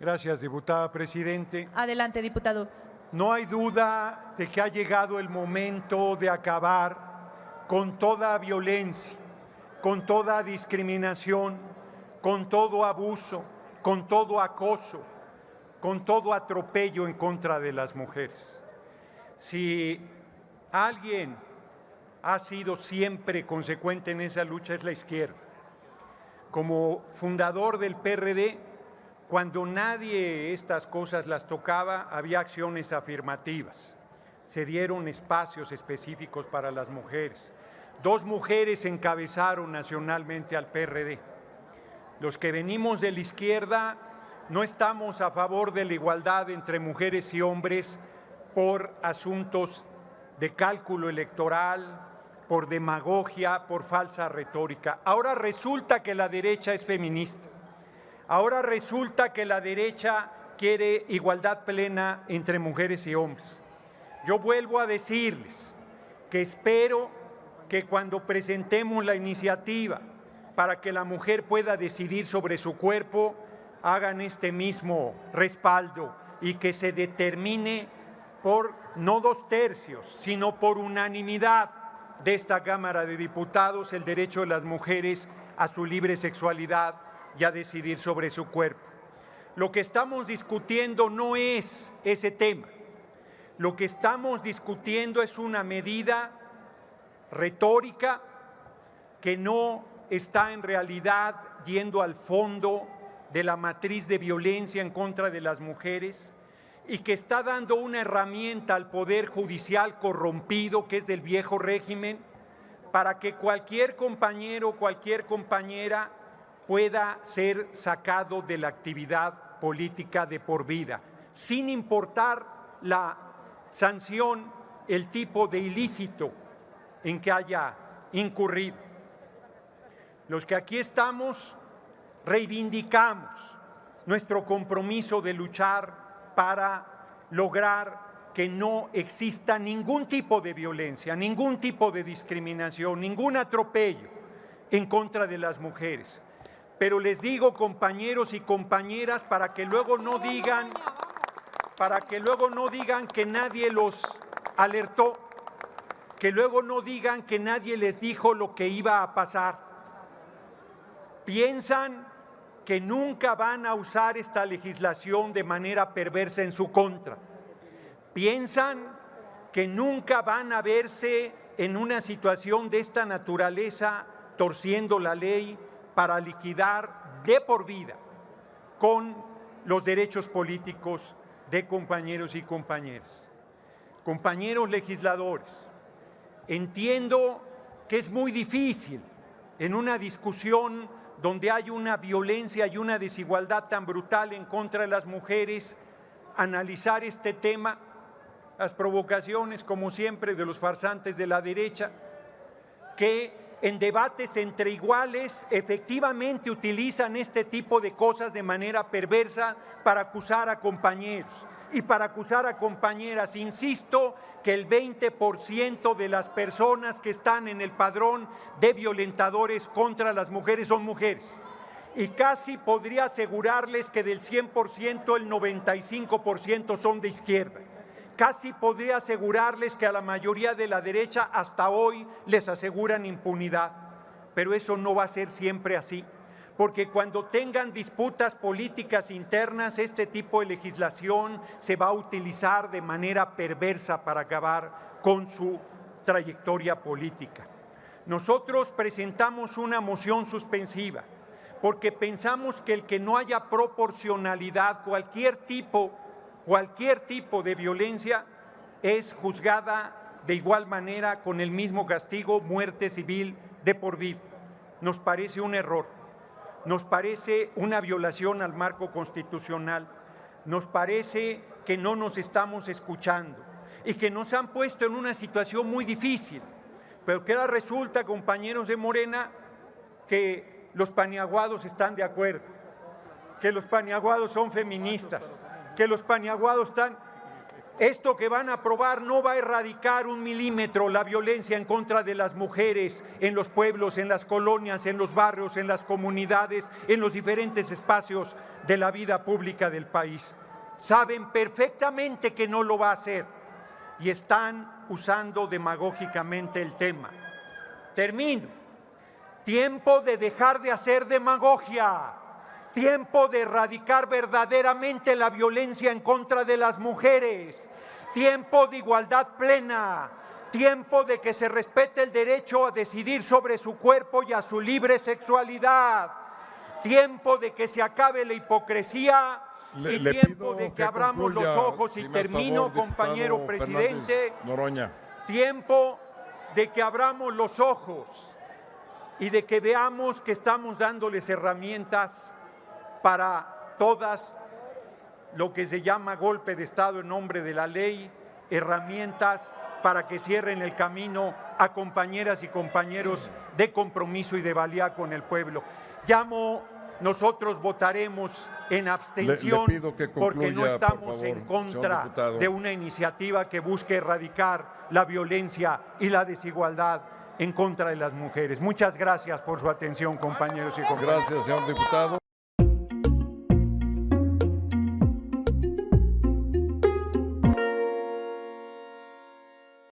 Gracias, diputada presidente. Adelante, diputado. No hay duda de que ha llegado el momento de acabar con toda violencia, con toda discriminación, con todo abuso, con todo acoso, con todo atropello en contra de las mujeres. Si alguien ha sido siempre consecuente en esa lucha es la izquierda. Como fundador del PRD, cuando nadie estas cosas las tocaba, había acciones afirmativas. Se dieron espacios específicos para las mujeres. Dos mujeres encabezaron nacionalmente al PRD. Los que venimos de la izquierda no estamos a favor de la igualdad entre mujeres y hombres por asuntos de cálculo electoral, por demagogia, por falsa retórica. Ahora resulta que la derecha es feminista. Ahora resulta que la derecha quiere igualdad plena entre mujeres y hombres. Yo vuelvo a decirles que espero que cuando presentemos la iniciativa para que la mujer pueda decidir sobre su cuerpo, hagan este mismo respaldo y que se determine por no dos tercios, sino por unanimidad de esta Cámara de Diputados el derecho de las mujeres a su libre sexualidad y a decidir sobre su cuerpo. Lo que estamos discutiendo no es ese tema. Lo que estamos discutiendo es una medida retórica que no está en realidad yendo al fondo de la matriz de violencia en contra de las mujeres y que está dando una herramienta al Poder Judicial corrompido, que es del viejo régimen, para que cualquier compañero, cualquier compañera pueda ser sacado de la actividad política de por vida, sin importar la sanción, el tipo de ilícito en que haya incurrido. Los que aquí estamos reivindicamos nuestro compromiso de luchar para lograr que no exista ningún tipo de violencia, ningún tipo de discriminación, ningún atropello en contra de las mujeres. Pero les digo, compañeros y compañeras, para que luego no digan, para que luego no digan que nadie los alertó, que luego no digan que nadie les dijo lo que iba a pasar. Piensan que nunca van a usar esta legislación de manera perversa en su contra. Piensan que nunca van a verse en una situación de esta naturaleza torciendo la ley para liquidar de por vida con los derechos políticos de compañeros y compañeras. Compañeros legisladores, entiendo que es muy difícil en una discusión donde hay una violencia y una desigualdad tan brutal en contra de las mujeres, analizar este tema, las provocaciones, como siempre, de los farsantes de la derecha, que en debates entre iguales efectivamente utilizan este tipo de cosas de manera perversa para acusar a compañeros y para acusar a compañeras. Insisto que el 20% de las personas que están en el padrón de violentadores contra las mujeres son mujeres. Y casi podría asegurarles que del 100% el 95% son de izquierda. Casi podría asegurarles que a la mayoría de la derecha hasta hoy les aseguran impunidad. Pero eso no va a ser siempre así porque cuando tengan disputas políticas internas, este tipo de legislación se va a utilizar de manera perversa para acabar con su trayectoria política. Nosotros presentamos una moción suspensiva porque pensamos que el que no haya proporcionalidad, cualquier tipo, cualquier tipo de violencia es juzgada de igual manera con el mismo castigo, muerte civil de por vida. Nos parece un error nos parece una violación al marco constitucional, nos parece que no nos estamos escuchando y que nos han puesto en una situación muy difícil. Pero que ahora resulta, compañeros de Morena, que los paniaguados están de acuerdo, que los paniaguados son feministas, que los paniaguados están... Esto que van a aprobar no va a erradicar un milímetro la violencia en contra de las mujeres en los pueblos, en las colonias, en los barrios, en las comunidades, en los diferentes espacios de la vida pública del país. Saben perfectamente que no lo va a hacer y están usando demagógicamente el tema. Termino. Tiempo de dejar de hacer demagogia tiempo de erradicar verdaderamente la violencia en contra de las mujeres, tiempo de igualdad plena, tiempo de que se respete el derecho a decidir sobre su cuerpo y a su libre sexualidad, tiempo de que se acabe la hipocresía y tiempo de que, abramos los ojos y termino, compañero presidente, tiempo de que abramos los ojos y de que veamos que estamos dándoles herramientas para todas lo que se llama golpe de Estado en nombre de la ley, herramientas para que cierren el camino a compañeras y compañeros de compromiso y de valía con el pueblo. Llamo, nosotros votaremos en abstención porque no estamos en contra de una iniciativa que busque erradicar la violencia y la desigualdad en contra de las mujeres. Muchas gracias por su atención, compañeros y compañeras. Gracias, señor diputado.